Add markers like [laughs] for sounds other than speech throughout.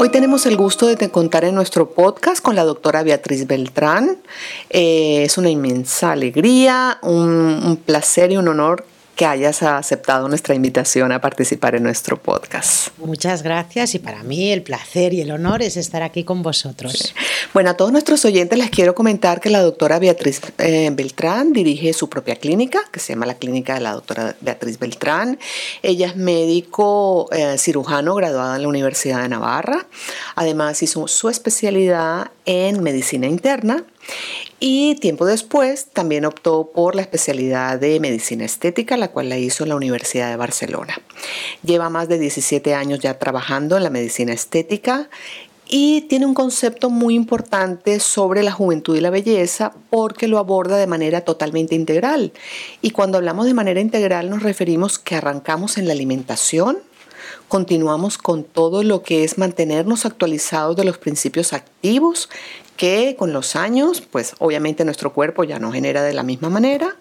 Hoy tenemos el gusto de contar en nuestro podcast con la doctora Beatriz Beltrán. Eh, es una inmensa alegría, un placer y un honor que hayas aceptado nuestra invitación a participar en nuestro podcast. Muchas gracias y para mí el placer y el honor es estar aquí con vosotros. Bueno, a todos nuestros oyentes les quiero comentar que la doctora Beatriz eh, Beltrán dirige su propia clínica, que se llama la clínica de la doctora Beatriz Beltrán. Ella es médico eh, cirujano graduada en la Universidad de Navarra. Además hizo su especialidad en medicina interna y tiempo después también optó por la especialidad de medicina estética, la cual la hizo en la Universidad de Barcelona. Lleva más de 17 años ya trabajando en la medicina estética y tiene un concepto muy importante sobre la juventud y la belleza porque lo aborda de manera totalmente integral. Y cuando hablamos de manera integral nos referimos que arrancamos en la alimentación, continuamos con todo lo que es mantenernos actualizados de los principios activos que con los años, pues obviamente nuestro cuerpo ya no genera de la misma manera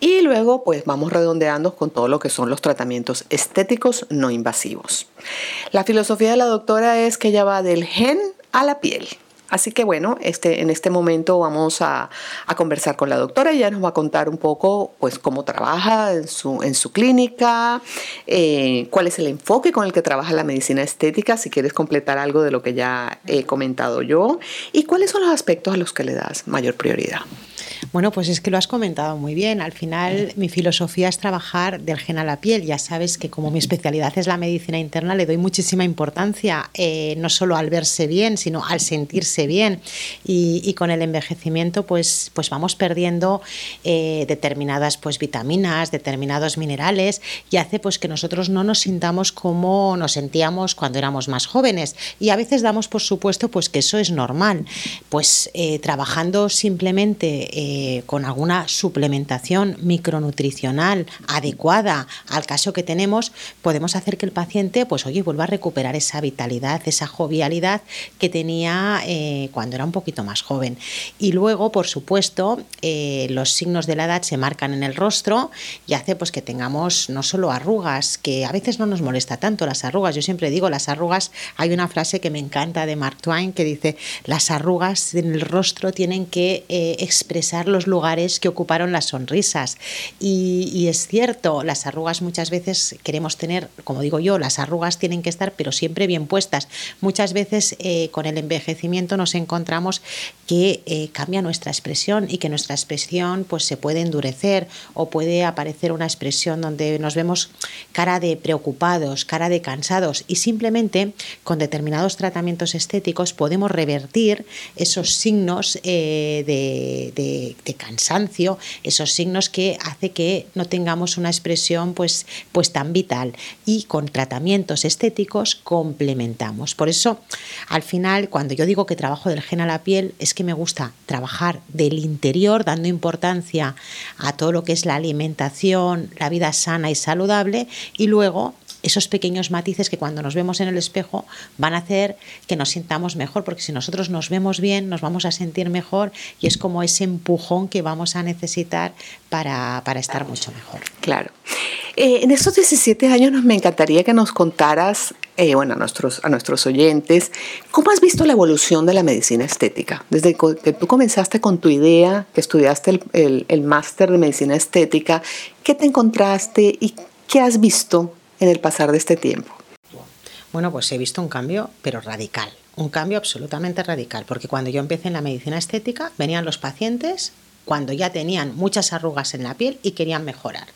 y luego pues vamos redondeando con todo lo que son los tratamientos estéticos no invasivos. La filosofía de la doctora es que ella va del gen a la piel. Así que bueno, este, en este momento vamos a, conversar con la doctora. Ella nos va a contar un poco pues, cómo trabaja en su, en su clínica, eh, cuál es el enfoque con el que trabaja la medicina estética, si quieres completar algo de lo que ya he comentado yo, y cuáles son los aspectos a los que le das mayor prioridad. Bueno, pues es que lo has comentado muy bien. Al final mi filosofía es trabajar del gen a la piel. Ya sabes que como mi especialidad es la medicina interna, le doy muchísima importancia eh, no solo al verse bien, sino al sentirse bien. Y, con el envejecimiento pues, pues vamos perdiendo eh, determinadas pues, vitaminas, determinados minerales y hace pues que nosotros no nos sintamos como nos sentíamos cuando éramos más jóvenes. Y a veces damos por supuesto pues que eso es normal. Pues eh, trabajando simplemente eh, con alguna suplementación micronutricional adecuada al caso que tenemos, podemos hacer que el paciente, pues oye, vuelva a recuperar esa vitalidad, esa jovialidad que tenía eh, cuando era un poquito más joven. Y luego, por supuesto, eh, los signos de la edad se marcan en el rostro y hace pues que tengamos no solo arrugas, que a veces no nos molesta tanto las arrugas. Yo siempre digo, las arrugas, hay una frase que me encanta de Mark Twain que dice, las arrugas en el rostro tienen que expresar los lugares que ocuparon las sonrisas. Y, es cierto, las arrugas muchas veces queremos tener, como digo yo, las arrugas tienen que estar, pero siempre bien puestas. Muchas veces eh, con el envejecimiento nos encontramos que eh, cambia nuestra expresión y que nuestra expresión pues, se puede endurecer o puede aparecer una expresión donde nos vemos cara de preocupados, cara de cansados y simplemente con determinados tratamientos estéticos podemos revertir esos signos eh, de de, cansancio, esos signos que hace que no tengamos una expresión pues, pues tan vital y con tratamientos estéticos complementamos. Por eso, al final, cuando yo digo que trabajo del gen a la piel, es que me gusta trabajar del interior, dando importancia a todo lo que es la alimentación, la vida sana y saludable, y luego esos pequeños matices que cuando nos vemos en el espejo van a hacer que nos sintamos mejor, porque si nosotros nos vemos bien, nos vamos a sentir mejor y es como ese empujón que vamos a necesitar para, estar mucho mejor. Claro. Eh, en estos 17 años nos, me encantaría que nos contaras, eh, bueno, a nuestros, a nuestros oyentes, ¿cómo has visto la evolución de la medicina estética? Desde que tú comenzaste con tu idea, que estudiaste el, el, el máster de medicina estética, ¿qué te encontraste y qué has visto en el pasar de este tiempo? Bueno, pues he visto un cambio, pero radical. Un cambio absolutamente radical, porque cuando yo empecé en la medicina estética, venían los pacientes cuando ya tenían muchas arrugas en la piel y querían mejorar.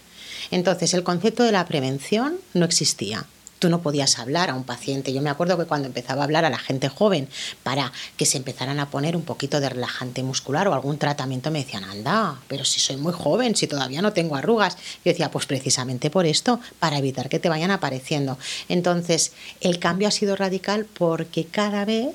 Entonces, el concepto de la prevención no existía tú no podías hablar a un paciente. Yo me acuerdo que cuando empezaba a hablar a la gente joven para que se empezaran a poner un poquito de relajante muscular o algún tratamiento, me decían, anda, pero si soy muy joven, si todavía no tengo arrugas. Yo decía, pues precisamente por esto, para evitar que te vayan apareciendo. Entonces, el cambio ha sido radical porque cada vez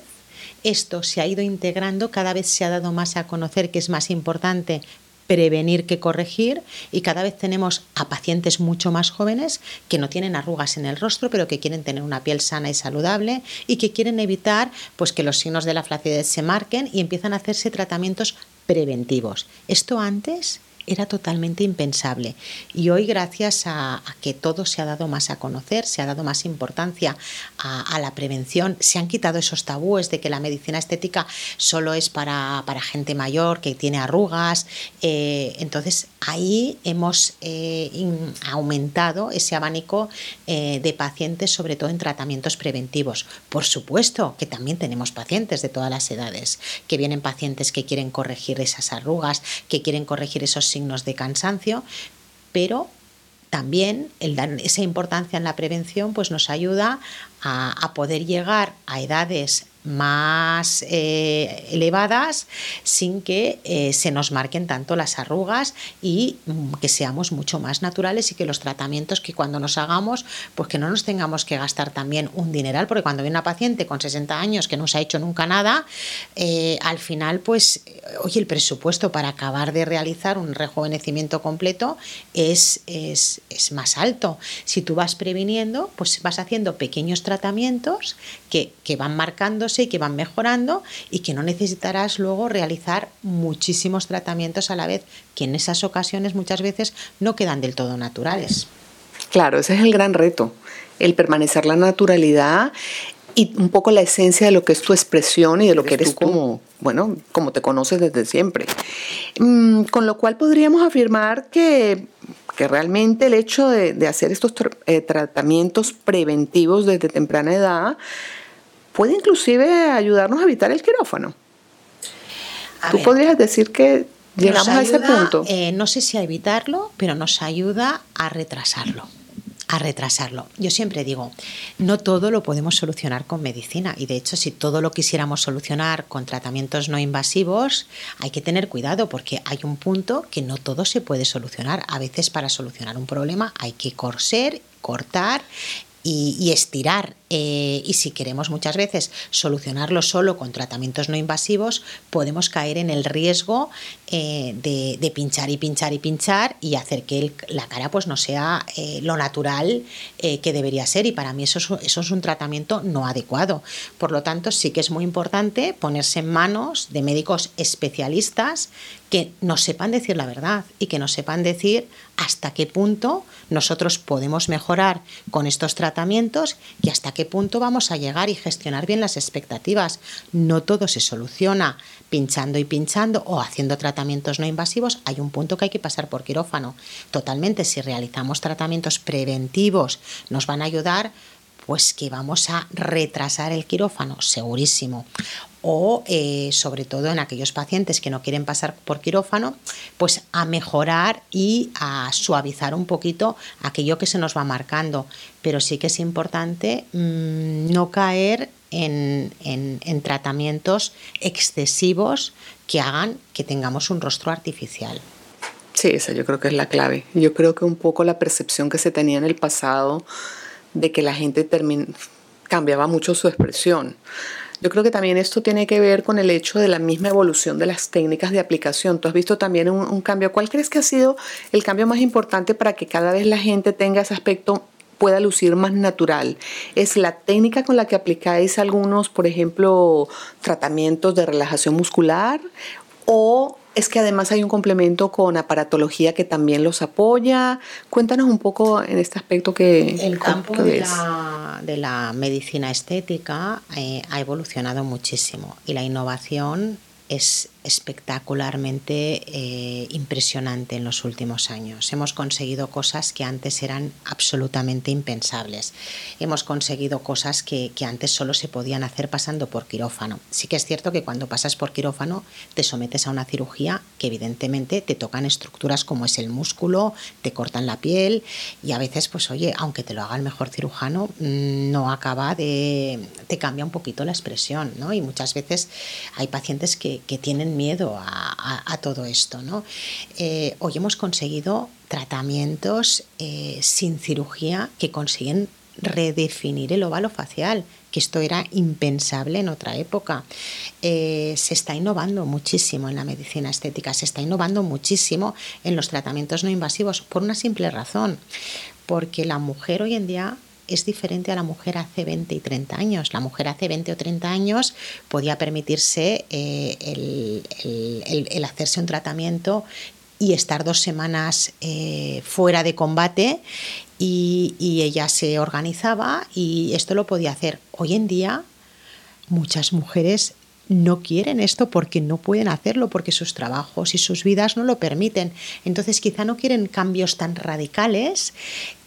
esto se ha ido integrando, cada vez se ha dado más a conocer que es más importante prevenir que corregir y cada vez tenemos a pacientes mucho más jóvenes que no tienen arrugas en el rostro pero que quieren tener una piel sana y saludable y que quieren evitar pues que los signos de la flacidez se marquen y empiezan a hacerse tratamientos preventivos. Esto antes era totalmente impensable. Y hoy, gracias a, que todo se ha dado más a conocer, se ha dado más importancia a, la prevención, se han quitado esos tabúes de que la medicina estética solo es para, gente mayor, que tiene arrugas. Eh, entonces, ahí hemos eh, aumentado ese abanico eh, de pacientes, sobre todo en tratamientos preventivos. Por supuesto que también tenemos pacientes de todas las edades, que vienen pacientes que quieren corregir esas arrugas, que quieren corregir esos signos de cansancio, pero también esa importancia en la prevención pues nos ayuda a poder llegar a edades más eh, elevadas sin que eh, se nos marquen tanto las arrugas y mm, que seamos mucho más naturales y que los tratamientos que cuando nos hagamos pues que no nos tengamos que gastar también un dineral porque cuando viene una paciente con 60 años que no se ha hecho nunca nada eh, al final pues oye el presupuesto para acabar de realizar un rejuvenecimiento completo es, es, es más alto. Si tú vas previniendo pues vas haciendo pequeños tratamientos que, que van marcando y que van mejorando y que no necesitarás luego realizar muchísimos tratamientos a la vez, que en esas ocasiones muchas veces no quedan del todo naturales. Claro, ese es el gran reto, el permanecer la naturalidad y un poco la esencia de lo que es tu expresión y de lo que eres tú como, bueno, como te conoces desde siempre. Mm, con lo cual podríamos afirmar que, que realmente el hecho de, hacer estos eh, tratamientos preventivos desde temprana edad puede inclusive ayudarnos a evitar el quirófano. ¿Tú podrías decir que llegamos a ese punto? Eh, no sé si a evitarlo, pero nos ayuda a retrasarlo a retrasarlo. Yo siempre digo, no todo lo podemos solucionar con medicina y de hecho si todo lo quisiéramos solucionar con tratamientos no invasivos, hay que tener cuidado porque hay un punto que no todo se puede solucionar. A veces para solucionar un problema hay que coser, cortar y, estirar. Eh, y si queremos muchas veces solucionarlo solo con tratamientos no invasivos, podemos caer en el riesgo eh, de, pinchar y pinchar y pinchar y hacer que la cara pues no sea eh, lo natural que debería ser. Y para mí eso es, eso es un tratamiento no adecuado. Por lo tanto, sí que es muy importante ponerse en manos de médicos especialistas que nos sepan decir la verdad y que nos sepan decir hasta qué punto nosotros podemos mejorar con estos tratamientos y hasta qué punto vamos a llegar y gestionar bien las expectativas. No todo se soluciona pinchando y pinchando o haciendo tratamientos no invasivos. Hay un punto que hay que pasar por quirófano. Totalmente, si realizamos tratamientos preventivos nos van a ayudar pues que vamos a retrasar el quirófano, segurísimo o eh, sobre todo en aquellos pacientes que no quieren pasar por quirófano, pues a mejorar y a suavizar un poquito aquello que se nos va marcando. Pero sí que es importante mm, no caer en, en tratamientos excesivos que hagan que tengamos un rostro artificial. Sí, esa yo creo que es la clave. Yo creo que un poco la percepción que se tenía en el pasado de que la gente cambiaba mucho su expresión. Yo creo que también esto tiene que ver con el hecho de la misma evolución de las técnicas de aplicación. Tú has visto también un, cambio. ¿Cuál crees que ha sido el cambio más importante para que cada vez la gente tenga ese aspecto pueda lucir más natural. Es la técnica con la que aplicáis algunos, por ejemplo, tratamientos de relajación muscular o es que además hay un complemento con aparatología que también los apoya. Cuéntanos un poco en este aspecto que... El campo de la, de la, medicina estética eh, ha evolucionado muchísimo y la innovación es espectacularmente eh, impresionante en los últimos años. Hemos conseguido cosas que antes eran absolutamente impensables. Hemos conseguido cosas que, que, antes solo se podían hacer pasando por quirófano. Sí que es cierto que cuando pasas por quirófano te sometes a una cirugía que evidentemente te tocan estructuras como es el músculo, te cortan la piel y a veces, pues oye, aunque te lo haga el mejor cirujano, mm, no acaba de... te cambia un poquito la expresión, ¿no? Y muchas veces hay pacientes que, que tienen miedo a, todo esto. ¿no? Eh, hoy hemos conseguido tratamientos eh, sin cirugía que consiguen redefinir el óvalo facial, que esto era impensable en otra época. Eh, se está innovando muchísimo en la medicina estética, se está innovando muchísimo en los tratamientos no invasivos por una simple razón, porque la mujer hoy en día es diferente a la mujer hace 20 y 30 años. La mujer hace 20 o 30 años podía permitirse eh, el, hacerse un tratamiento y estar dos semanas eh, fuera de combate y, y ella se organizaba y esto lo podía hacer. Hoy en día muchas mujeres no quieren esto porque no pueden hacerlo, porque sus trabajos y sus vidas no lo permiten. Entonces quizá no quieren cambios tan radicales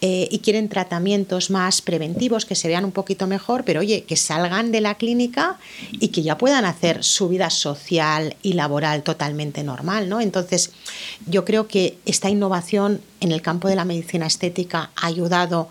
eh, y quieren tratamientos más preventivos que se vean un poquito mejor, pero oye, que salgan de la clínica y que ya puedan hacer su vida social y laboral totalmente normal. ¿no? Entonces yo creo que esta innovación en el campo de la medicina estética ha ayudado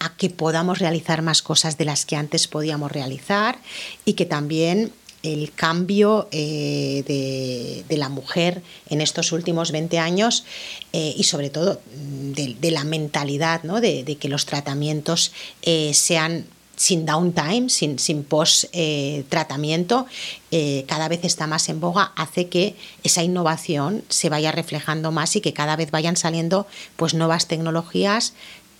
a que podamos realizar más cosas de las que antes podíamos realizar y que también el cambio eh, de, la mujer en estos últimos 20 años eh, y sobre todo mm, de, la mentalidad, ¿no? de, que los tratamientos eh, sean sin downtime, sin, sin post-tratamiento, cada vez está más en boga, hace que esa innovación se vaya reflejando más y que cada vez vayan saliendo pues, nuevas tecnologías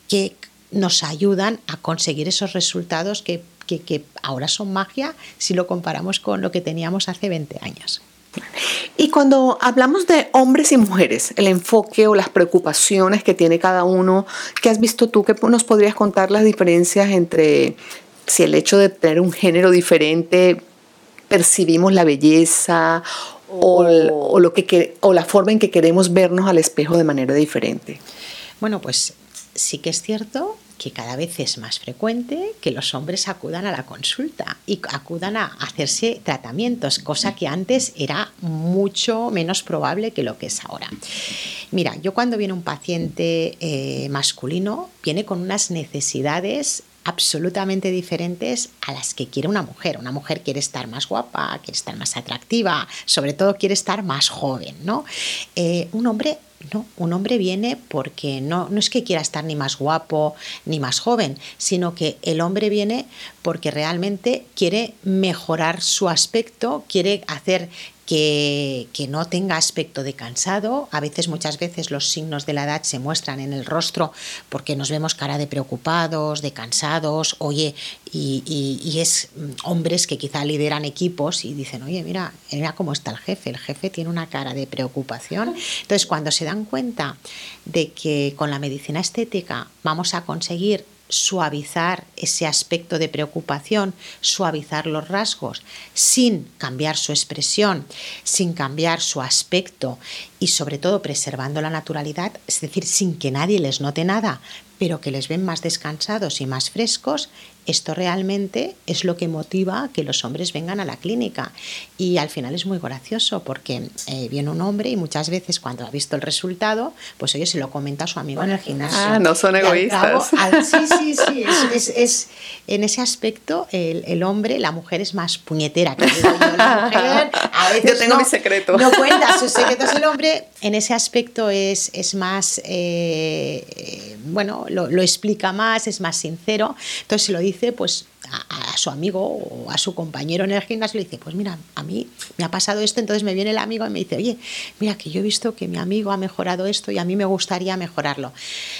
que nos ayudan a conseguir esos resultados que que, ahora son magia si lo comparamos con lo que teníamos hace 20 años. Y cuando hablamos de hombres y mujeres, el enfoque o las preocupaciones que tiene cada uno, ¿qué has visto tú? ¿Qué nos podrías contar las diferencias entre si el hecho de tener un género diferente percibimos la belleza o, o, lo que, o la forma en que queremos vernos al espejo de manera diferente? Bueno, pues sí que es cierto que cada vez es más frecuente que los hombres acudan a la consulta y acudan a hacerse tratamientos, cosa que antes era mucho menos probable que lo que es ahora. Mira, yo cuando viene un paciente eh, masculino, viene con unas necesidades absolutamente diferentes a las que quiere una mujer. Una mujer quiere estar más guapa, quiere estar más atractiva, sobre todo quiere estar más joven, ¿no? Eh, un hombre no, un hombre viene porque no, no es que quiera estar ni más guapo ni más joven, sino que el hombre viene porque realmente quiere mejorar su aspecto, quiere hacer que, no tenga aspecto de cansado. A veces, muchas veces, los signos de la edad se muestran en el rostro porque nos vemos cara de preocupados, de cansados, oye, y, es mm, hombres que quizá lideran equipos y dicen, oye, mira, mira cómo está el jefe, el jefe tiene una cara de preocupación. Entonces, cuando se dan cuenta de que con la medicina estética vamos a conseguir suavizar ese aspecto de preocupación, suavizar los rasgos, sin cambiar su expresión, sin cambiar su aspecto y sobre todo preservando la naturalidad, es decir, sin que nadie les note nada, pero que les ven más descansados y más frescos, esto realmente es lo que motiva que los hombres vengan a la clínica. Y al final es muy gracioso porque eh, viene un hombre y muchas veces cuando ha visto el resultado, pues oye, se lo comenta a su amigo en el gimnasio. Ah, no son egoístas. sí, sí, sí. [laughs] Es, en ese aspecto el, hombre, la mujer es más puñetera que yo. La mujer [laughs] a veces yo tengo mi secreto. No cuenta sus secretos. El hombre en ese aspecto es, es más, eh, eh, bueno, lo, explica más, es más sincero. Entonces se lo dice pues a, su amigo o a su compañero en el gimnasio, le dice, pues mira, a mí me ha pasado esto, entonces me viene el amigo y me dice, oye, mira que yo he visto que mi amigo ha mejorado esto y a mí me gustaría mejorarlo.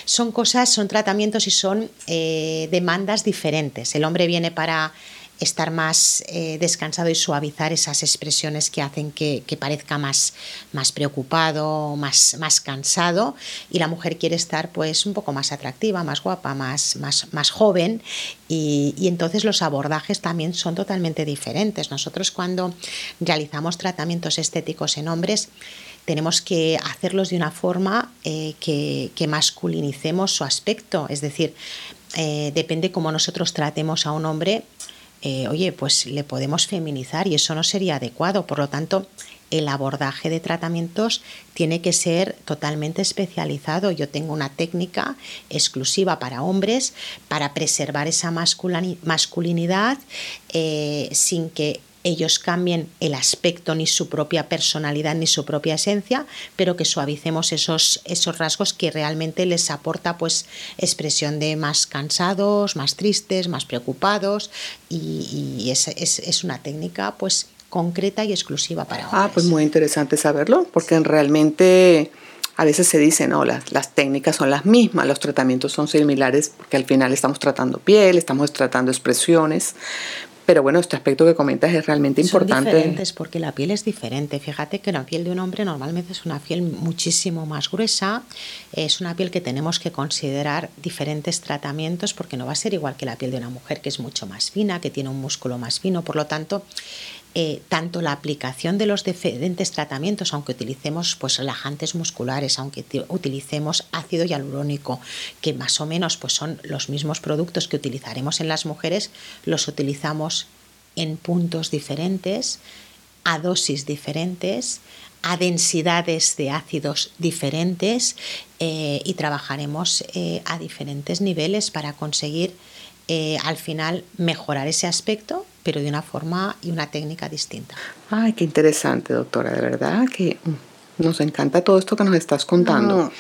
Son cosas, son tratamientos y son eh, demandas diferentes. El hombre viene para estar más eh, descansado y suavizar esas expresiones que hacen que, parezca más, más preocupado, más, más cansado. Y la mujer quiere estar pues un poco más atractiva, más guapa, más, más, más joven. Y, entonces los abordajes también son totalmente diferentes. Nosotros cuando realizamos tratamientos estéticos en hombres tenemos que hacerlos de una forma eh, que, que, masculinicemos su aspecto, es decir, eh, depende cómo nosotros tratemos a un hombre, eh, oye, pues le podemos feminizar y eso no sería adecuado. Por lo tanto, el abordaje de tratamientos tiene que ser totalmente especializado. Yo tengo una técnica exclusiva para hombres para preservar esa masculinidad eh, sin que ellos cambien el aspecto ni su propia personalidad ni su propia esencia, pero que suavicemos esos, esos rasgos que realmente les aporta pues expresión de más cansados, más tristes, más preocupados y, es, es, una técnica pues concreta y exclusiva para hombres. Ah, pues muy interesante saberlo, porque realmente a veces se dice, no, las, las, técnicas son las mismas, los tratamientos son similares, porque al final estamos tratando piel, estamos tratando expresiones, Pero bueno, este aspecto que comentas es realmente importante. Son diferentes porque la piel es diferente. Fíjate que la piel de un hombre normalmente es una piel muchísimo más gruesa, es una piel que tenemos que considerar diferentes tratamientos porque no va a ser igual que la piel de una mujer que es mucho más fina, que tiene un músculo más fino, por lo tanto eh, tanto la aplicación de los diferentes tratamientos, aunque utilicemos pues, relajantes musculares, aunque utilicemos ácido hialurónico, que más o menos pues, son los mismos productos que utilizaremos en las mujeres, los utilizamos en puntos diferentes, a dosis diferentes, a densidades de ácidos diferentes eh, y trabajaremos eh, a diferentes niveles para conseguir al final mejorar ese aspecto pero de una forma y una técnica distinta. Ay, qué interesante, doctora, de verdad que mm, nos encanta todo esto que nos estás contando.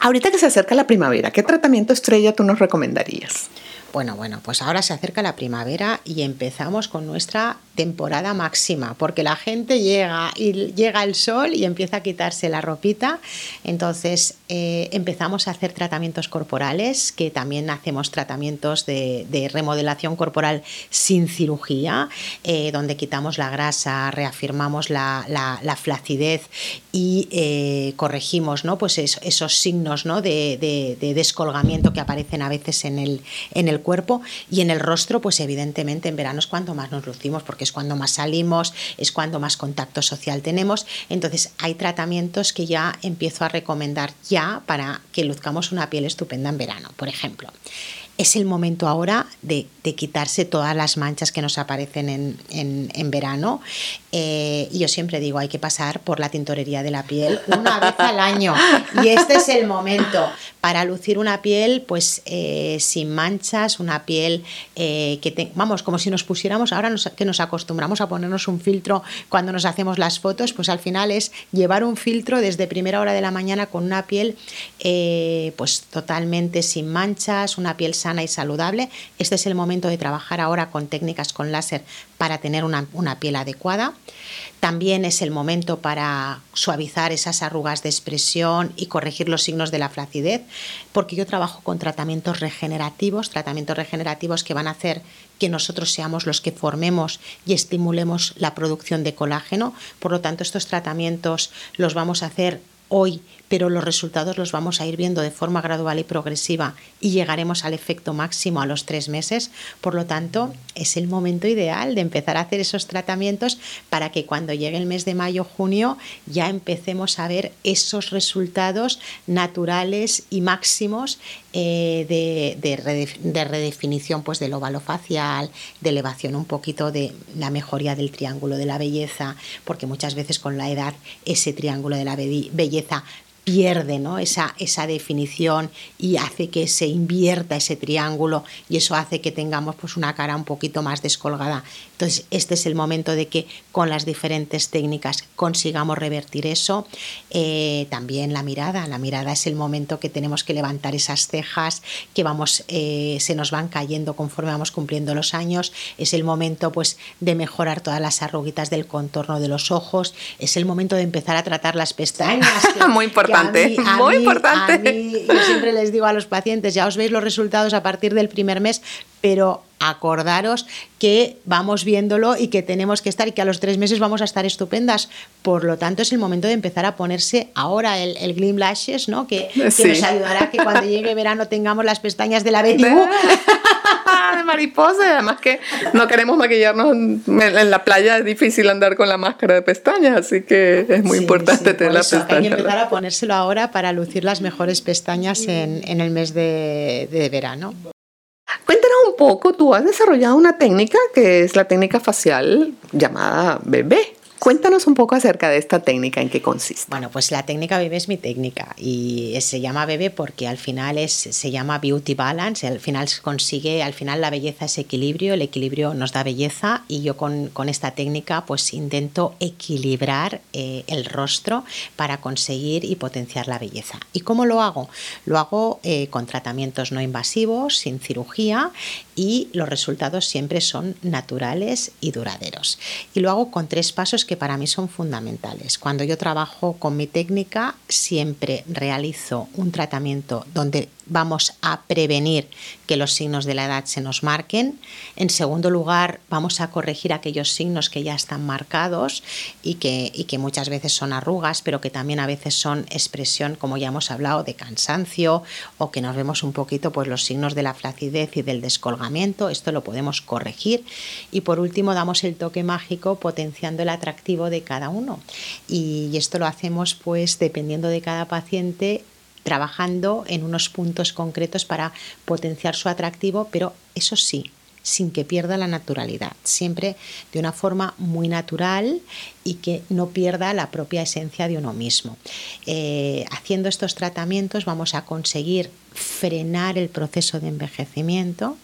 Ahorita que se acerca la primavera, ¿qué tratamiento estrella tú nos recomendarías? Bueno, bueno, pues ahora se acerca la primavera y empezamos con nuestra temporada máxima, porque la gente llega y llega el sol y empieza a quitarse la ropita. Entonces eh, empezamos a hacer tratamientos corporales, que también hacemos tratamientos de, remodelación corporal sin cirugía, eh, donde quitamos la grasa, reafirmamos la, flacidez y eh, corregimos ¿no? pues esos signos ¿no? de, descolgamiento que aparecen a veces en el, en el cuerpo y en el rostro, pues evidentemente en verano es cuando más nos lucimos, porque es cuando más salimos, es cuando más contacto social tenemos. Entonces hay tratamientos que ya empiezo a recomendar ya para que luzcamos una piel estupenda en verano. Por ejemplo, es el momento ahora de, quitarse todas las manchas que nos aparecen en, verano. Eh, y yo siempre digo, hay que pasar por la tintorería de la piel una vez al año. Y este es el momento para lucir una piel pues eh, sin manchas, una piel eh, que, vamos, como si nos pusiéramos, ahora que nos acostumbramos a ponernos un filtro cuando nos hacemos las fotos, pues al final es llevar un filtro desde primera hora de la mañana con una piel pues totalmente sin manchas, una piel sana y saludable. Este es el momento de trabajar ahora con técnicas con láser para tener una, piel adecuada. También es el momento para suavizar esas arrugas de expresión y corregir los signos de la flacidez, porque yo trabajo con tratamientos regenerativos, tratamientos regenerativos que van a hacer que nosotros seamos los que formemos y estimulemos la producción de colágeno. Por lo tanto, estos tratamientos los vamos a hacer hoy pero los resultados los vamos a ir viendo de forma gradual y progresiva y llegaremos al efecto máximo a los tres meses. Por lo tanto, es el momento ideal de empezar a hacer esos tratamientos para que cuando llegue el mes de mayo, junio, ya empecemos a ver esos resultados naturales y máximos eh, de, redefinición pues, del óvalo facial, de elevación un poquito de la mejoría del triángulo de la belleza, porque muchas veces con la edad ese triángulo de la belleza pierde ¿no? esa, esa definición y hace que se invierta ese triángulo y eso hace que tengamos pues, una cara un poquito más descolgada. Entonces, este es el momento de que con las diferentes técnicas consigamos revertir eso. Eh, también la mirada, la mirada es el momento que tenemos que levantar esas cejas que vamos, eh, se nos van cayendo conforme vamos cumpliendo los años. Es el momento pues, de mejorar todas las arruguitas del contorno de los ojos. Es el momento de empezar a tratar las pestañas. [laughs] Muy importante muy importante. yo siempre les digo a los pacientes, ya os veis los resultados a partir del primer mes, pero acordaros que vamos viéndolo y que tenemos que estar y que a los tres meses vamos a estar estupendas. Por lo tanto, es el momento de empezar a ponerse ahora el, el Gleam Lashes, ¿no? que, nos ayudará a que cuando [laughs] llegue verano tengamos las pestañas de la Betty [laughs] de mariposa, además que no queremos maquillarnos en la playa, es difícil andar con la máscara de pestañas, así que es muy importante tener las pestañas. Hay que empezar a ponérselo ahora para lucir las mejores pestañas en, en el mes de, de verano. Poco, tú has desarrollado una técnica que es la técnica facial llamada bebé. Cuéntanos un poco acerca de esta técnica, en qué consiste. Bueno, pues la técnica bebé es mi técnica y se llama bebé porque al final es, se llama beauty balance, al final se consigue, al final la belleza es equilibrio, el equilibrio nos da belleza y yo con, esta técnica pues intento equilibrar eh, el rostro para conseguir y potenciar la belleza. ¿Y cómo lo hago? Lo hago eh, con tratamientos no invasivos, sin cirugía y los resultados siempre son naturales y duraderos. Y lo hago con tres pasos que para mí son fundamentales. Cuando yo trabajo con mi técnica, siempre realizo un tratamiento donde vamos a prevenir que los signos de la edad se nos marquen. En segundo lugar, vamos a corregir aquellos signos que ya están marcados y que, y que muchas veces son arrugas, pero que también a veces son expresión, como ya hemos hablado, de cansancio o que nos vemos un poquito pues, los signos de la flacidez y del descolgamiento. Esto lo podemos corregir. Y por último, damos el toque mágico potenciando el atractivo de cada uno. Y esto lo hacemos pues dependiendo de cada paciente trabajando en unos puntos concretos para potenciar su atractivo, pero eso sí, sin que pierda la naturalidad, siempre de una forma muy natural y que no pierda la propia esencia de uno mismo. Eh, haciendo estos tratamientos vamos a conseguir frenar el proceso de envejecimiento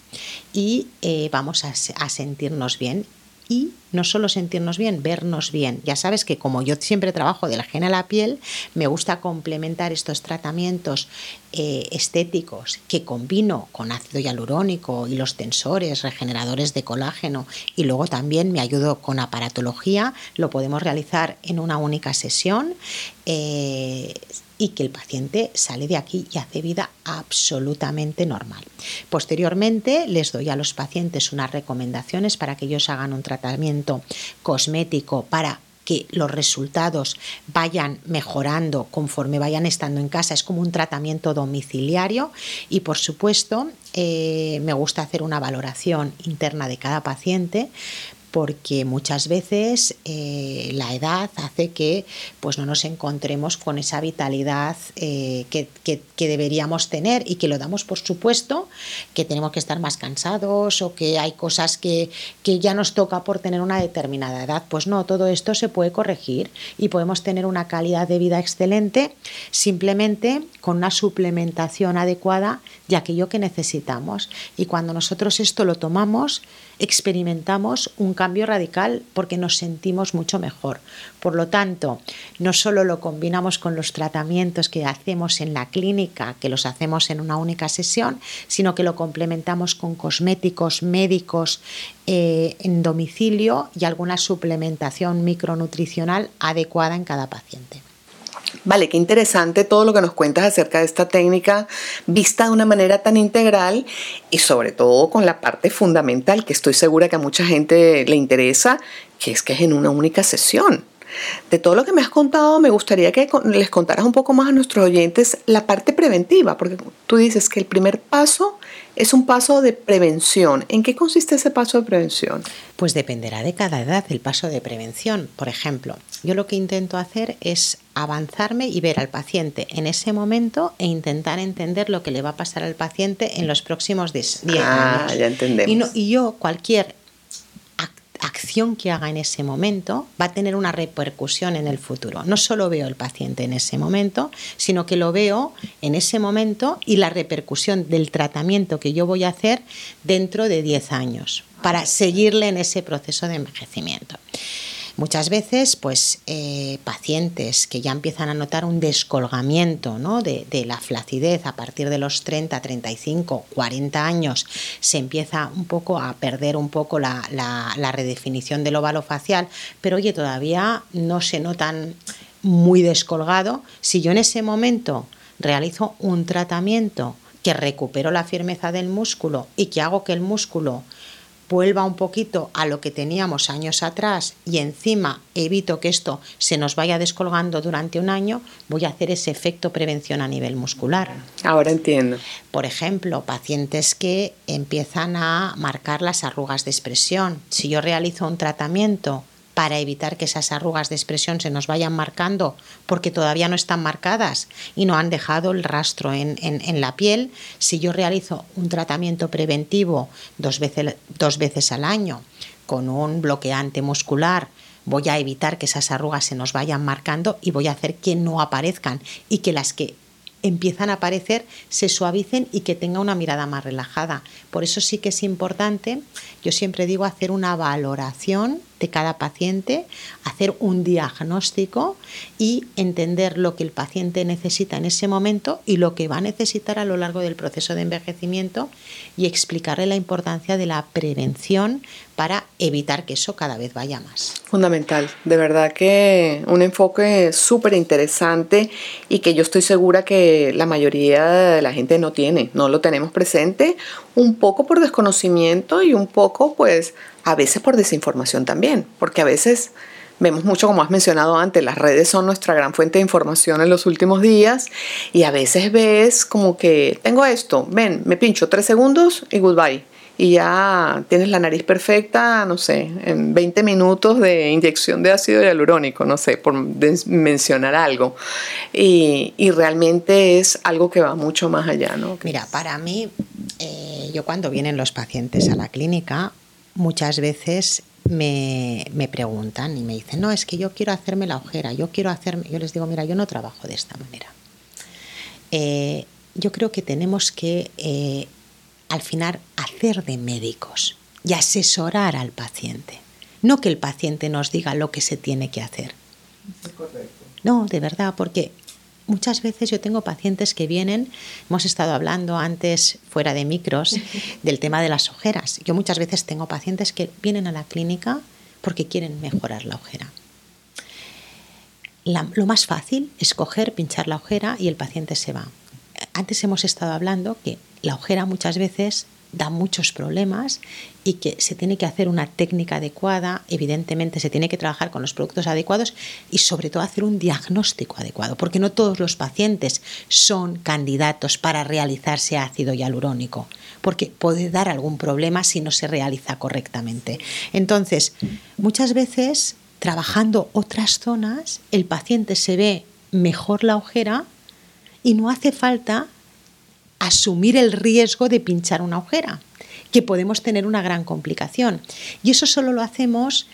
y eh, vamos a, a sentirnos bien y no solo sentirnos bien, vernos bien. Ya sabes que como yo siempre trabajo de la a la piel, me gusta complementar estos tratamientos eh, estéticos que combino con ácido hialurónico y los tensores regeneradores de colágeno y luego también me ayudo con aparatología, lo podemos realizar en una única sesión. Eh, y que el paciente sale de aquí y hace vida absolutamente normal. Posteriormente les doy a los pacientes unas recomendaciones para que ellos hagan un tratamiento cosmético para que los resultados vayan mejorando conforme vayan estando en casa. Es como un tratamiento domiciliario y por supuesto eh, me gusta hacer una valoración interna de cada paciente porque muchas veces eh, la edad hace que pues, no nos encontremos con esa vitalidad eh, que, deberíamos tener y que lo damos por supuesto, que tenemos que estar más cansados o que hay cosas que, que ya nos toca por tener una determinada edad. Pues no, todo esto se puede corregir y podemos tener una calidad de vida excelente simplemente con una suplementación adecuada de aquello que necesitamos. Y cuando nosotros esto lo tomamos, experimentamos un cambio radical porque nos sentimos mucho mejor. Por lo tanto, no solo lo combinamos con los tratamientos que hacemos en la clínica, que los hacemos en una única sesión, sino que lo complementamos con cosméticos médicos eh, en domicilio y alguna suplementación micronutricional adecuada en cada paciente. Vale, qué interesante todo lo que nos cuentas acerca de esta técnica vista de una manera tan integral y sobre todo con la parte fundamental que estoy segura que a mucha gente le interesa, que es que es en una única sesión. De todo lo que me has contado, me gustaría que les contaras un poco más a nuestros oyentes la parte preventiva, porque tú dices que el primer paso es un paso de prevención. ¿En qué consiste ese paso de prevención? Pues dependerá de cada edad el paso de prevención. Por ejemplo, yo lo que intento hacer es avanzarme y ver al paciente en ese momento e intentar entender lo que le va a pasar al paciente en los próximos 10 ah, Ya entendemos. y yo, cualquier acción que haga en ese momento va a tener una repercusión en el futuro. No solo veo el paciente en ese momento, sino que lo veo en ese momento y la repercusión del tratamiento que yo voy a hacer dentro de 10 años para seguirle en ese proceso de envejecimiento. Muchas veces, pues, eh, pacientes que ya empiezan a notar un descolgamiento ¿no? de, la flacidez a partir de los 30, 35, 40 años, se empieza un poco a perder un poco la, la redefinición del óvalo facial, pero oye, todavía no se notan muy descolgado. Si yo en ese momento realizo un tratamiento que recupero la firmeza del músculo y que hago que el músculo vuelva un poquito a lo que teníamos años atrás y encima evito que esto se nos vaya descolgando durante un año, voy a hacer ese efecto prevención a nivel muscular. Ahora entiendo. Por ejemplo, pacientes que empiezan a marcar las arrugas de expresión. Si yo realizo un tratamiento para evitar que esas arrugas de expresión se nos vayan marcando porque todavía no están marcadas y no han dejado el rastro en, la piel. Si yo realizo un tratamiento preventivo dos veces, dos veces al año con un bloqueante muscular, voy a evitar que esas arrugas se nos vayan marcando y voy a hacer que no aparezcan y que las que empiezan a aparecer se suavicen y que tenga una mirada más relajada. Por eso sí que es importante, yo siempre digo, hacer una valoración de cada paciente, hacer un diagnóstico y entender lo que el paciente necesita en ese momento y lo que va a necesitar a lo largo del proceso de envejecimiento y explicarle la importancia de la prevención para evitar que eso cada vez vaya más. Fundamental, de verdad que un enfoque súper interesante y que yo estoy segura que la mayoría de la gente no tiene, no lo tenemos presente, un poco por desconocimiento y un poco pues a veces por desinformación también, porque a veces vemos mucho, como has mencionado antes, las redes son nuestra gran fuente de información en los últimos días y a veces ves como que tengo esto, ven, me pincho tres segundos y goodbye y ya tienes la nariz perfecta, no sé, en 20 minutos de inyección de ácido hialurónico, no sé, por mencionar algo. Y, realmente es algo que va mucho más allá, ¿no? Mira, para mí, eh, yo cuando vienen los pacientes a la clínica, muchas veces me, preguntan y me dicen, no, es que yo quiero hacerme la ojera, yo quiero hacerme, yo les digo, mira, yo no trabajo de esta manera. Eh, yo creo que tenemos que eh, al final hacer de médicos y asesorar al paciente. No que el paciente nos diga lo que se tiene que hacer. No, de verdad, porque muchas veces yo tengo pacientes que vienen, hemos estado hablando antes fuera de micros [laughs] del tema de las ojeras. Yo muchas veces tengo pacientes que vienen a la clínica porque quieren mejorar la ojera. lo más fácil es coger, pinchar la ojera y el paciente se va. Antes hemos estado hablando que la ojera muchas veces da muchos problemas y que se tiene que hacer una técnica adecuada, evidentemente se tiene que trabajar con los productos adecuados y sobre todo hacer un diagnóstico adecuado, porque no todos los pacientes son candidatos para realizarse ácido hialurónico, porque puede dar algún problema si no se realiza correctamente. Entonces, muchas veces trabajando otras zonas, el paciente se ve mejor la ojera y no hace falta asumir el riesgo de pinchar una ojera, que podemos tener una gran complicación. Y eso solo lo hacemos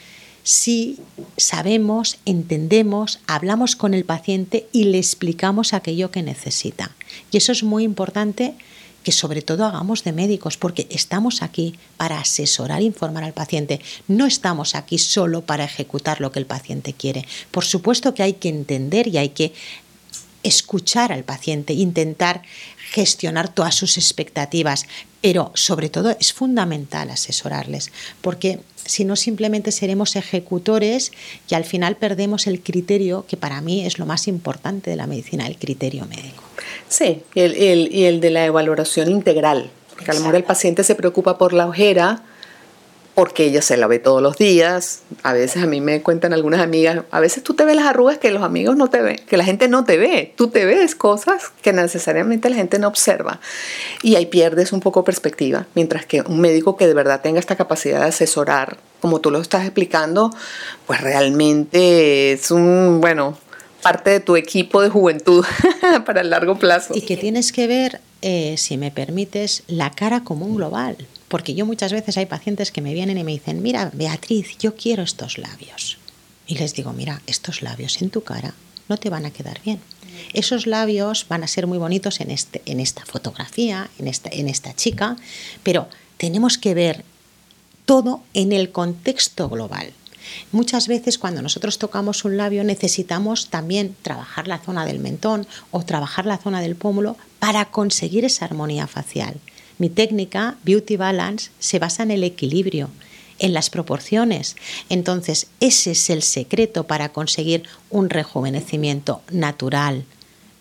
si sabemos, entendemos, hablamos con el paciente y le explicamos aquello que necesita. Y eso es muy importante que sobre todo hagamos de médicos, porque estamos aquí para asesorar e informar al paciente. No estamos aquí solo para ejecutar lo que el paciente quiere. Por supuesto que hay que entender y hay que escuchar al paciente, intentar gestionar todas sus expectativas, pero sobre todo es fundamental asesorarles, porque si no simplemente seremos ejecutores y al final perdemos el criterio, que para mí es lo más importante de la medicina, el criterio médico. Sí, y el, y el de la evaluación integral, porque a lo mejor el paciente se preocupa por la ojera, porque ella se la ve todos los días. A veces a mí me cuentan algunas amigas, a veces tú te ves las arrugas que los amigos no te ven, que la gente no te ve. Tú te ves cosas que necesariamente la gente no observa. Y ahí pierdes un poco perspectiva, mientras que un médico que de verdad tenga esta capacidad de asesorar, como tú lo estás explicando, pues realmente es un, bueno, parte de tu equipo de juventud [laughs] para el largo plazo. Y que tienes que ver, eh, si me permites, la cara como un global. Porque yo muchas veces hay pacientes que me vienen y me dicen, mira, Beatriz, yo quiero estos labios. Y les digo, mira, estos labios en tu cara no te van a quedar bien. Esos labios van a ser muy bonitos en, este, en esta fotografía, en esta, en esta chica, pero tenemos que ver todo en el contexto global. Muchas veces cuando nosotros tocamos un labio necesitamos también trabajar la zona del mentón o trabajar la zona del pómulo para conseguir esa armonía facial. Mi técnica, Beauty Balance, se basa en el equilibrio, en las proporciones. Entonces, ese es el secreto para conseguir un rejuvenecimiento natural,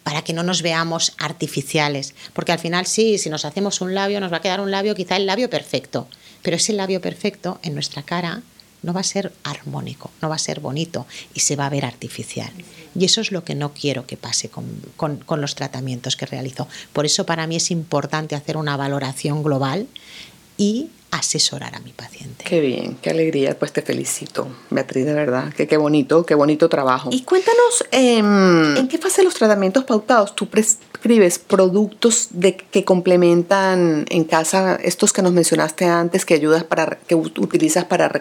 para que no nos veamos artificiales. Porque al final sí, si nos hacemos un labio, nos va a quedar un labio, quizá el labio perfecto. Pero ese labio perfecto en nuestra cara no va a ser armónico, no va a ser bonito y se va a ver artificial. Y eso es lo que no quiero que pase con, los tratamientos que realizo. Por eso para mí es importante hacer una valoración global y asesorar a mi paciente. Qué bien, qué alegría, pues te felicito, Beatriz, de verdad, que qué bonito, qué bonito trabajo. Y cuéntanos, em, ¿en qué fase los tratamientos pautados tú prescribes productos de, que complementan en casa estos que nos mencionaste antes, que ayudas para, que utilizas para,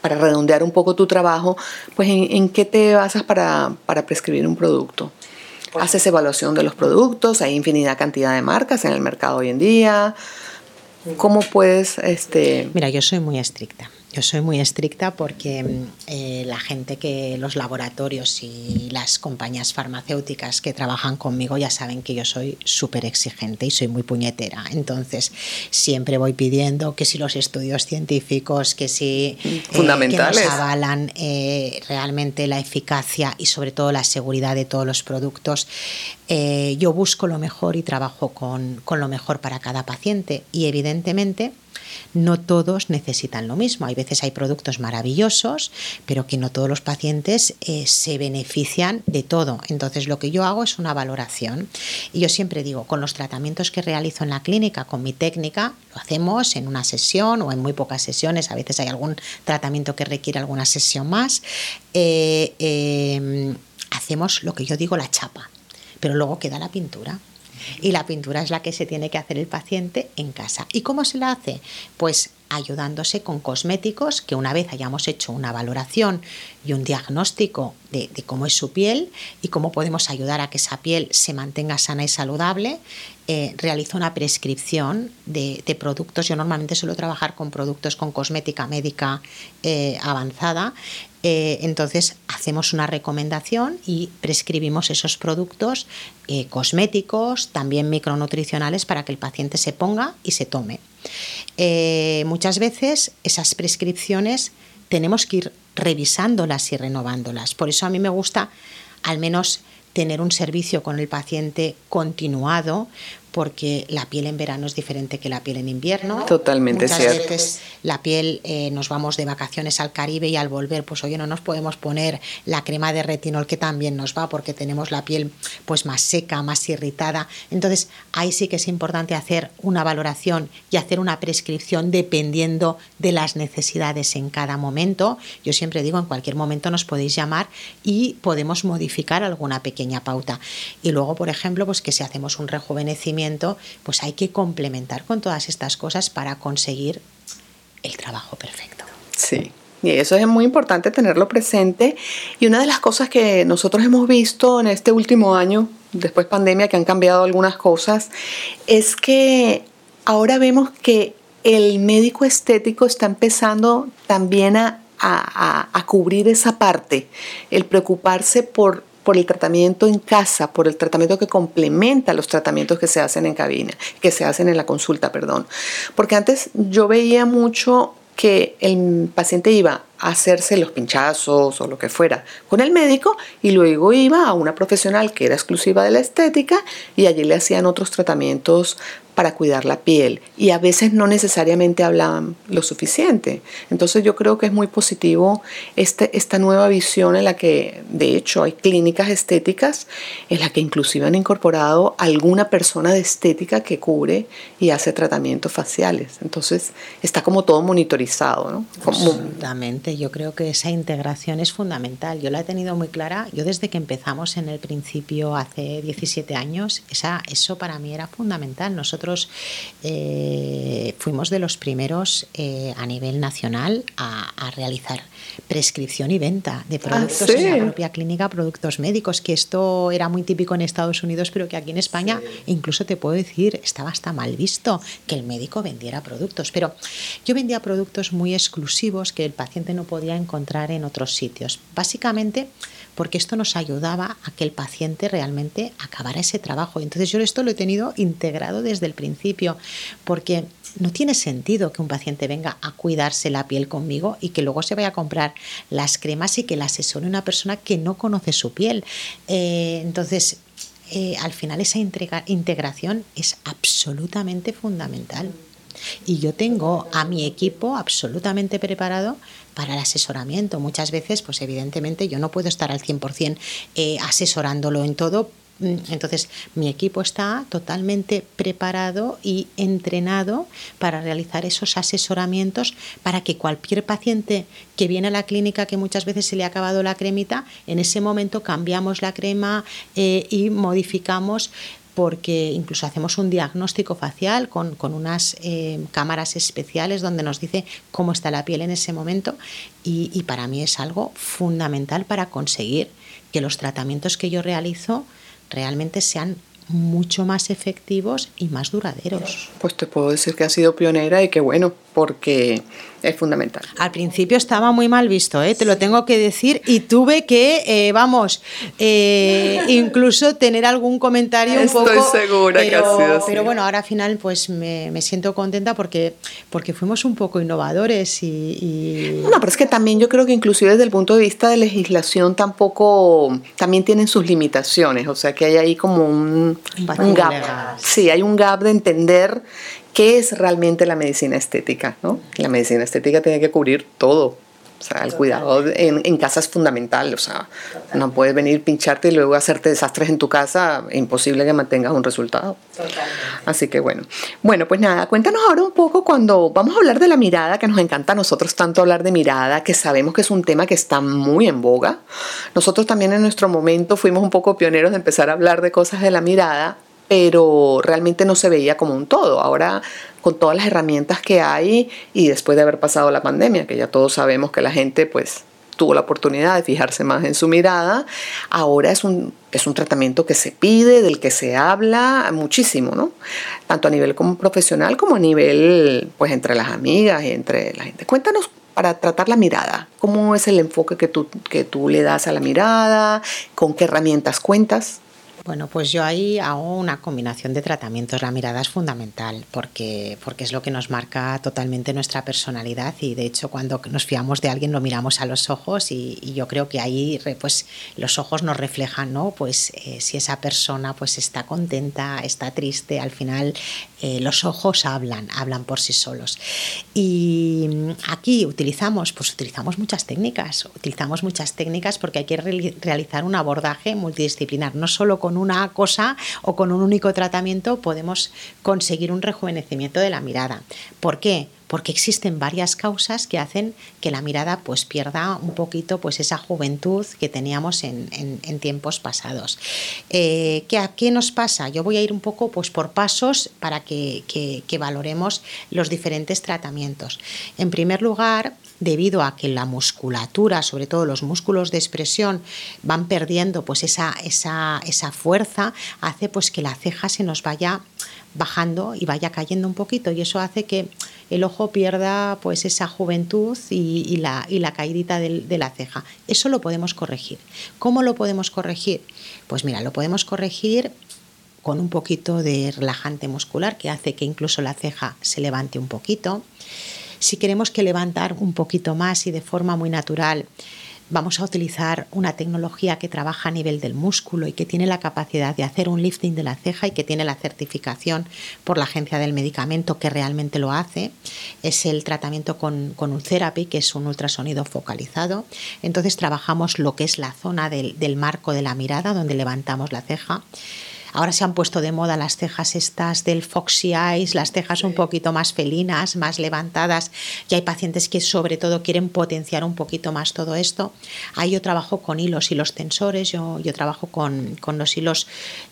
para redondear un poco tu trabajo? Pues ¿en, qué te basas para, para prescribir un producto? ¿Haces evaluación de los productos? ¿Hay infinidad cantidad de marcas en el mercado hoy en día? ¿Cómo puedes...? Este... Mira, yo soy muy estricta. Yo soy muy estricta porque mm, eh, la gente que los laboratorios y las compañías farmacéuticas que trabajan conmigo ya saben que yo soy súper exigente y soy muy puñetera. Entonces, siempre voy pidiendo que si los estudios científicos, que si eh, Fundamentales. que nos avalan eh, realmente la eficacia y sobre todo la seguridad de todos los productos, yo busco lo mejor y trabajo con, con lo mejor para cada paciente. Y evidentemente, no todos necesitan lo mismo. Hay veces hay productos maravillosos, pero que no todos los pacientes eh, se benefician de todo. Entonces lo que yo hago es una valoración. Y yo siempre digo, con los tratamientos que realizo en la clínica, con mi técnica, lo hacemos en una sesión o en muy pocas sesiones. A veces hay algún tratamiento que requiere alguna sesión más. Eh, em, hacemos lo que yo digo la chapa, pero luego queda la pintura. Y la pintura es la que se tiene que hacer el paciente en casa. ¿Y cómo se la hace? Pues ayudándose con cosméticos que una vez hayamos hecho una valoración y un diagnóstico de, cómo es su piel y cómo podemos ayudar a que esa piel se mantenga sana y saludable, eh, una prescripción de, productos. Yo normalmente suelo trabajar con productos con cosmética médica eh, avanzada eh, entonces hacemos una recomendación y prescribimos esos productos eh, cosméticos, también micronutricionales, para que el paciente se ponga y se tome. Eh, muchas veces esas prescripciones tenemos que ir revisándolas y renovándolas. Por eso a mí me gusta al menos tener un servicio con el paciente continuado, porque la piel en verano es diferente que la piel en invierno. Totalmente Muchas cierto. veces la piel eh, nos vamos de vacaciones al Caribe y al volver, pues oye, no nos podemos poner la crema de retinol que también nos va porque tenemos la piel pues más seca, más irritada. Entonces, ahí sí que es importante hacer una valoración y hacer una prescripción dependiendo de las necesidades en cada momento. Yo siempre digo, en cualquier momento nos podéis llamar y podemos modificar alguna pequeña pauta. Y luego, por ejemplo, pues que si hacemos un rejuvenecimiento pues hay que complementar con todas estas cosas para conseguir el trabajo perfecto. Sí. Y eso es muy importante tenerlo presente. Y una de las cosas que nosotros hemos visto en este último año, después pandemia, que han cambiado algunas cosas, es que ahora vemos que el médico estético está empezando también a, a cubrir esa parte, el preocuparse por por el tratamiento en casa, por el tratamiento que complementa los tratamientos que se hacen en cabina, que se hacen en la consulta, perdón. Porque antes yo veía mucho que el paciente iba a hacerse los pinchazos o lo que fuera con el médico y luego iba a una profesional que era exclusiva de la estética y allí le hacían otros tratamientos para cuidar la piel y a veces no necesariamente hablaban lo suficiente. Entonces yo creo que es muy positivo este, esta nueva visión en la que de hecho hay clínicas estéticas en la que inclusive han incorporado alguna persona de estética que cubre y hace tratamientos faciales. Entonces está como todo monitorizado. ¿no? Absolutamente, yo creo que esa integración es fundamental. Yo la he tenido muy clara, yo desde que empezamos en el principio hace 17 años, esa, eso para mí era fundamental. Nosotros eh, fuimos de los primeros eh, a nivel nacional a, realizar prescripción y venta de ah, productos en la propia clínica, productos médicos, que esto era muy típico en Estados Unidos, pero que aquí en España incluso te puedo decir, estaba hasta mal visto que el médico vendiera productos. Pero yo vendía productos muy exclusivos que el paciente no podía encontrar en otros sitios. Básicamente, porque esto nos ayudaba a que el paciente realmente acabara ese trabajo. Entonces yo esto lo he tenido integrado desde el principio, porque no tiene sentido que un paciente venga a cuidarse la piel conmigo y que luego se vaya a comprar las cremas y que la asesore una persona que no conoce su piel. Eh, entonces, eh, al final esa integración es absolutamente fundamental. Y yo tengo a mi equipo absolutamente preparado para el asesoramiento. Muchas veces, pues evidentemente yo no puedo estar al 100% eh, asesorándolo en todo. Mm, entonces, mi equipo está totalmente preparado y entrenado para realizar esos asesoramientos para que cualquier paciente que viene a la clínica que muchas veces se le ha acabado la cremita, en ese momento cambiamos la crema eh, y modificamos porque incluso hacemos un diagnóstico facial con, unas eh, cámaras especiales donde nos dice cómo está la piel en ese momento y, y, para mí es algo fundamental para conseguir que los tratamientos que yo realizo realmente sean mucho más efectivos y más duraderos. Pues te puedo decir que ha sido pionera y que bueno, porque es fundamental. Al principio estaba muy mal visto, ¿eh? te lo tengo que decir, y tuve que, eh, vamos, eh, incluso tener algún comentario un Estoy segura que ha sido así. Pero bueno, ahora al final pues me, siento contenta porque, porque fuimos un poco innovadores y, No, pero es que también yo creo que inclusive desde el punto de vista de legislación tampoco, también tienen sus limitaciones, o sea que hay ahí como un, un gap. Sí, hay un gap de entender qué es realmente la medicina estética, ¿no? La medicina estética tiene que cubrir todo. O sea, el cuidado en, en, casa es fundamental. O sea, no puedes venir, pincharte y luego hacerte desastres en tu casa. Imposible que mantengas un resultado. Así que bueno. Bueno, pues nada, cuéntanos ahora un poco cuando vamos a hablar de la mirada, que nos encanta a nosotros tanto hablar de mirada, que sabemos que es un tema que está muy en boga. Nosotros también en nuestro momento fuimos un poco pioneros de empezar a hablar de cosas de la mirada, pero realmente no se veía como un todo. Ahora, con todas las herramientas que hay y después de haber pasado la pandemia, que ya todos sabemos que la gente pues tuvo la oportunidad de fijarse más en su mirada, ahora es un, es un tratamiento que se pide, del que se habla muchísimo, ¿no? Tanto a nivel como profesional como a nivel, pues, entre las amigas y entre la gente. Cuéntanos para tratar la mirada, cómo es el enfoque que tú, que tú le das a la mirada, con qué herramientas cuentas. Bueno, pues yo ahí hago una combinación de tratamientos. La mirada es fundamental porque, porque es lo que nos marca totalmente nuestra personalidad y de hecho cuando nos fiamos de alguien lo miramos a los ojos y, yo creo que ahí pues los ojos nos reflejan, ¿no? Pues eh, si esa persona pues está contenta, está triste, al final eh, los ojos hablan, hablan por sí solos. Y aquí utilizamos, pues utilizamos muchas técnicas, utilizamos muchas técnicas porque hay que realizar un abordaje multidisciplinar, no solo con una cosa o con un único tratamiento podemos conseguir un rejuvenecimiento de la mirada. ¿Por qué? Porque existen varias causas que hacen que la mirada pues pierda un poquito pues esa juventud que teníamos en, tiempos pasados. Eh, ¿qué, ¿qué, nos pasa? Yo voy a ir un poco pues por pasos para que, valoremos los diferentes tratamientos. En primer lugar, debido a que la musculatura, sobre todo los músculos de expresión, van perdiendo pues esa, esa, esa fuerza, hace pues que la ceja se nos vaya bajando y vaya cayendo un poquito y eso hace que el ojo pierda pues esa juventud y, la, y la caidita de, de, la ceja. Eso lo podemos corregir. ¿Cómo lo podemos corregir? Pues mira, lo podemos corregir con un poquito de relajante muscular que hace que incluso la ceja se levante un poquito. Si queremos que levantar un poquito más y de forma muy natural, vamos a utilizar una tecnología que trabaja a nivel del músculo y que tiene la capacidad de hacer un lifting de la ceja y que tiene la certificación por la agencia del medicamento que realmente lo hace. Es el tratamiento con, con un therapy, que es un ultrasonido focalizado. Entonces trabajamos lo que es la zona del, del marco de la mirada, donde levantamos la ceja. Ahora se han puesto de moda las cejas estas del Foxy Eyes, las cejas un poquito más felinas, más levantadas. Y hay pacientes que sobre todo quieren potenciar un poquito más todo esto. Ahí yo trabajo con hilos, hilos tensores, yo, yo trabajo con, los hilos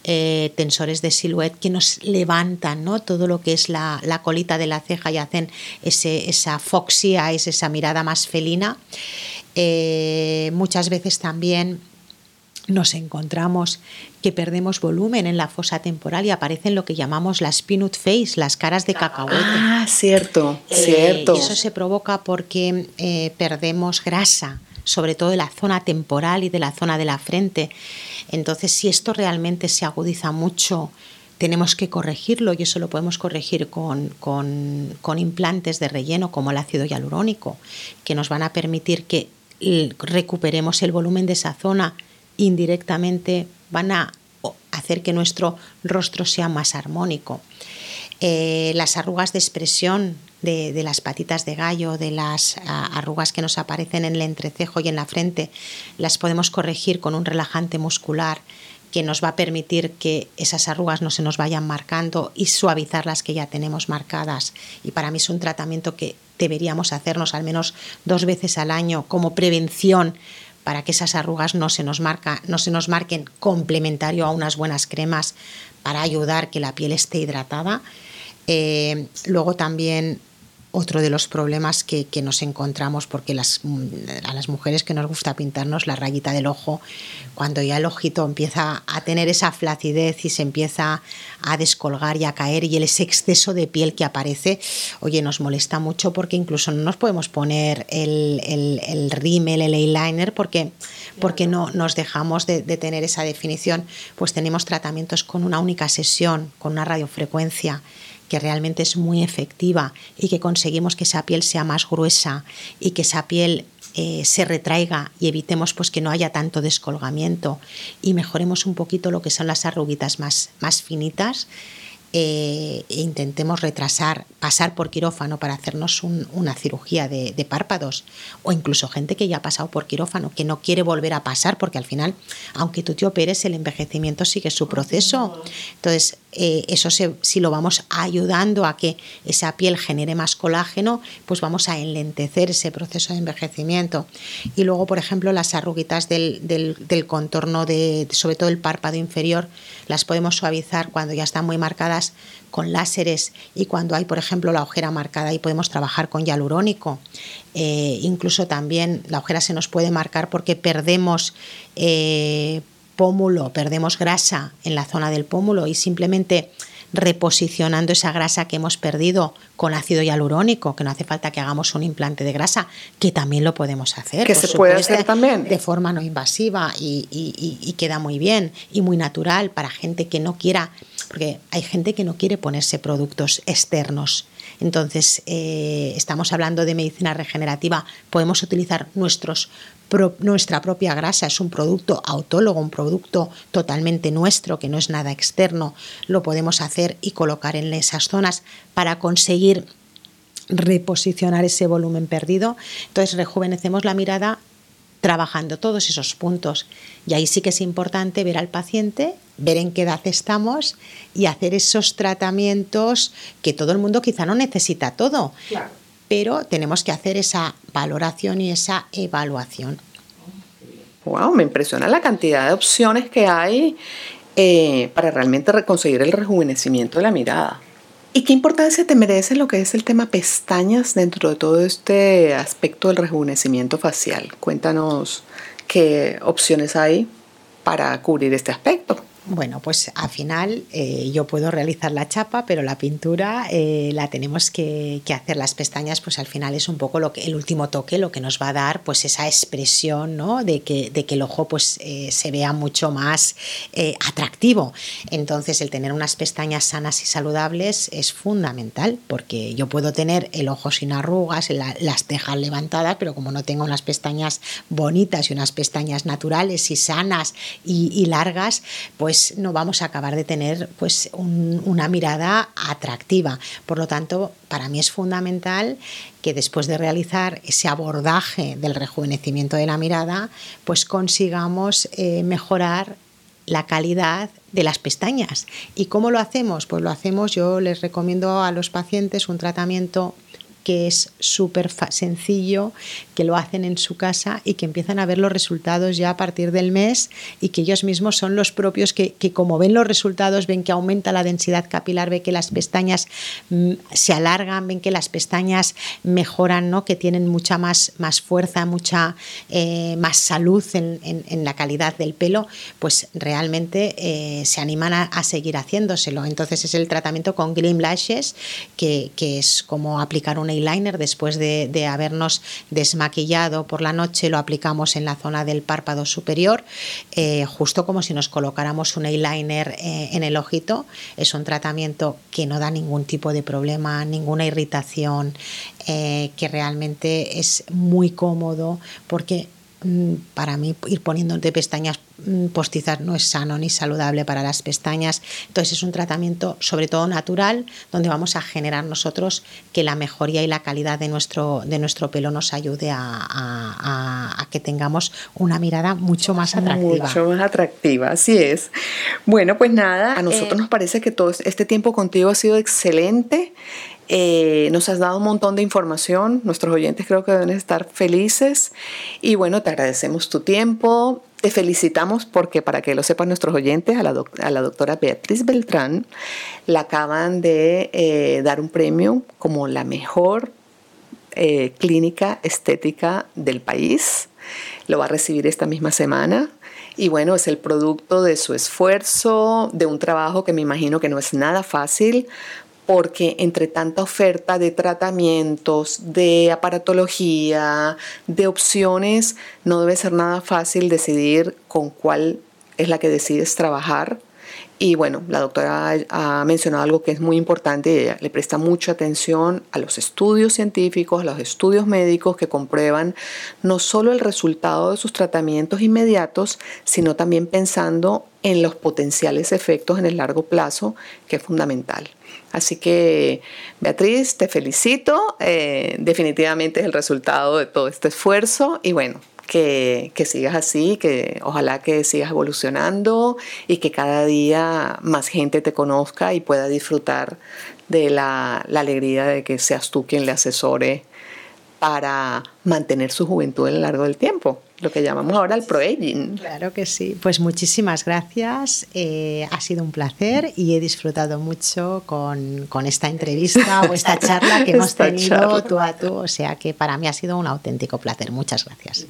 eh, tensores de silhouette que nos levantan ¿no? todo lo que es la, colita de la ceja y hacen ese, esa Foxy Eyes, esa mirada más felina. Eh, muchas veces también nos encontramos que perdemos volumen en la fosa temporal y aparecen lo que llamamos las peanut face, las caras de cacahuete. Ah, cierto, eh, cierto. Y eso se provoca porque eh, perdemos grasa, sobre todo de la zona temporal y de la zona de la frente. Entonces, si esto realmente se agudiza mucho, tenemos que corregirlo y eso lo podemos corregir con, con, con implantes de relleno como el ácido hialurónico, que nos van a permitir que recuperemos el volumen de esa zona indirectamente van a hacer que nuestro rostro sea más armónico. Eh, las arrugas de expresión de, las patitas de gallo, de las arrugas que nos aparecen en el entrecejo y en la frente, las podemos corregir con un relajante muscular que nos va a permitir que esas arrugas no se nos vayan marcando y suavizar las que ya tenemos marcadas. Y para mí es un tratamiento que deberíamos hacernos al menos dos veces al año como prevención para que esas arrugas no se nos, marca, no se nos marquen complementario a unas buenas cremas para ayudar que la piel esté hidratada. Eh, luego también otro de los problemas que, nos encontramos, porque las, a las mujeres que nos gusta pintarnos la rayita del ojo, cuando ya el ojito empieza a tener esa flacidez y se empieza a descolgar y a caer y ese exceso de piel que aparece, oye, nos molesta mucho porque incluso no nos podemos poner el, el, el rímel, el eyeliner, porque, porque no nos dejamos de, de tener esa definición, pues tenemos tratamientos con una única sesión, con una radiofrecuencia que realmente es muy efectiva y que conseguimos que esa piel sea más gruesa y que esa piel eh, se retraiga y evitemos pues que no haya tanto descolgamiento y mejoremos un poquito lo que son las arruguitas más, más finitas eh, intentemos retrasar, pasar por quirófano para hacernos una cirugía de, párpados o incluso gente que ya ha pasado por quirófano, que no quiere volver a pasar porque al final, aunque tú te operes, el envejecimiento sigue su proceso. Entonces, eh, eso si lo vamos ayudando a que esa piel genere más colágeno, pues vamos a enlentecer ese proceso de envejecimiento. Y luego, por ejemplo, las arruguitas del, del contorno, de, sobre todo el párpado inferior, las podemos suavizar cuando ya están muy marcadas con láseres y cuando hay, por ejemplo, la ojera marcada y podemos trabajar con hialurónico. Eh, incluso también la ojera se nos puede marcar porque perdemos eh, pómulo, perdemos grasa en la zona del pómulo y simplemente reposicionando esa grasa que hemos perdido con ácido hialurónico, que no hace falta que hagamos un implante de grasa, que también lo podemos hacer. Que se puede hacer también. De forma no invasiva y, queda muy bien y muy natural para gente que no quiera, porque hay gente que no quiere ponerse productos externos. Entonces, eh, estamos hablando de medicina regenerativa, podemos utilizar nuestros nuestra propia grasa es un producto autólogo, un producto totalmente nuestro, que no es nada externo, lo podemos hacer y colocar en esas zonas para conseguir reposicionar ese volumen perdido. Entonces rejuvenecemos la mirada trabajando todos esos puntos. Y ahí sí que es importante ver al paciente, ver en qué edad estamos y hacer esos tratamientos que todo el mundo quizá no necesita todo. Claro pero tenemos que hacer esa valoración y esa evaluación. Wow, me impresiona la cantidad de opciones que hay eh, para realmente conseguir el rejuvenecimiento de la mirada. ¿Y qué importancia te merece lo que es el tema pestañas dentro de todo este aspecto del rejuvenecimiento facial? Cuéntanos qué opciones hay para cubrir este aspecto. Bueno, pues al final eh, yo puedo realizar la chapa, pero la pintura eh, la tenemos que, hacer. Las pestañas, pues al final es un poco lo que, el último toque, lo que nos va a dar pues esa expresión ¿no? de, que, de que el ojo pues, eh, se vea mucho más atractivo. Entonces el tener unas pestañas sanas y saludables es fundamental, porque yo puedo tener el ojo sin arrugas, las cejas levantadas, pero como no tengo unas pestañas bonitas y unas pestañas naturales y sanas y, y largas, pues pues no vamos a acabar de tener pues una mirada atractiva. Por lo tanto, para mí es fundamental que después de realizar ese abordaje del rejuvenecimiento de la mirada, pues consigamos eh, mejorar la calidad de las pestañas. ¿Y cómo lo hacemos? Pues lo hacemos, yo les recomiendo a los pacientes un tratamiento que es súper sencillo, que lo hacen en su casa y que empiezan a ver los resultados ya a partir del mes y que ellos mismos son los propios que, como ven los resultados, ven que aumenta la densidad capilar, ven que las pestañas mm, se alargan, ven que las pestañas mejoran, ¿no? que tienen mucha más, más fuerza, mucha eh, más salud en, la calidad del pelo, pues realmente eh, se animan a, seguir haciéndoselo. Entonces es el tratamiento con Gleam Lashes, que, que es como aplicar una eyeliner después de, habernos desmaquillado por la noche, lo aplicamos en la zona del párpado superior, eh, justo como si nos colocáramos un eyeliner eh, en el ojito. Es un tratamiento que no da ningún tipo de problema, ninguna irritación, eh, que realmente es muy cómodo porque para mí ir poniéndote pestañas Mm, postizar no es sano ni saludable para las pestañas. Entonces es un tratamiento sobre todo natural donde vamos a generar nosotros que la mejoría y la calidad de nuestro, de nuestro pelo nos ayude a, que tengamos una mirada mucho más atractiva. Mucho más atractiva, así es. Bueno, pues nada, a nosotros eh, nos parece que todo este tiempo contigo ha sido excelente. Eh, nos has dado un montón de información, nuestros oyentes creo que deben estar felices y bueno, te agradecemos tu tiempo, te felicitamos porque, para que lo sepan nuestros oyentes, a la, doctora Beatriz Beltrán la acaban de eh, dar un premio como la mejor eh, clínica estética del país. Lo va a recibir esta misma semana. Y bueno, es el producto de su esfuerzo, de un trabajo que me imagino que no es nada fácil, porque entre tanta oferta de tratamientos, de aparatología, de opciones, no debe ser nada fácil decidir con cuál es la que decides trabajar y bueno, la doctora ha mencionado algo que es muy importante, ella le presta mucha atención a los estudios científicos, a los estudios médicos que comprueban no solo el resultado de sus tratamientos inmediatos, sino también pensando en los potenciales efectos en el largo plazo, que es fundamental. Así que, Beatriz, te felicito. Eh, definitivamente es el resultado de todo este esfuerzo y bueno, que, sigas así, que ojalá que sigas evolucionando y que cada día más gente te conozca y pueda disfrutar de la, la alegría de que seas tú quien le asesore para mantener su juventud a lo largo del tiempo, lo que llamamos ahora el pro-aging. Claro que sí. Pues muchísimas gracias. Eh, ha sido un placer y he disfrutado mucho con, con esta entrevista o esta [laughs] charla que hemos tenido tú a tú. O sea que para mí ha sido un auténtico placer. Muchas gracias.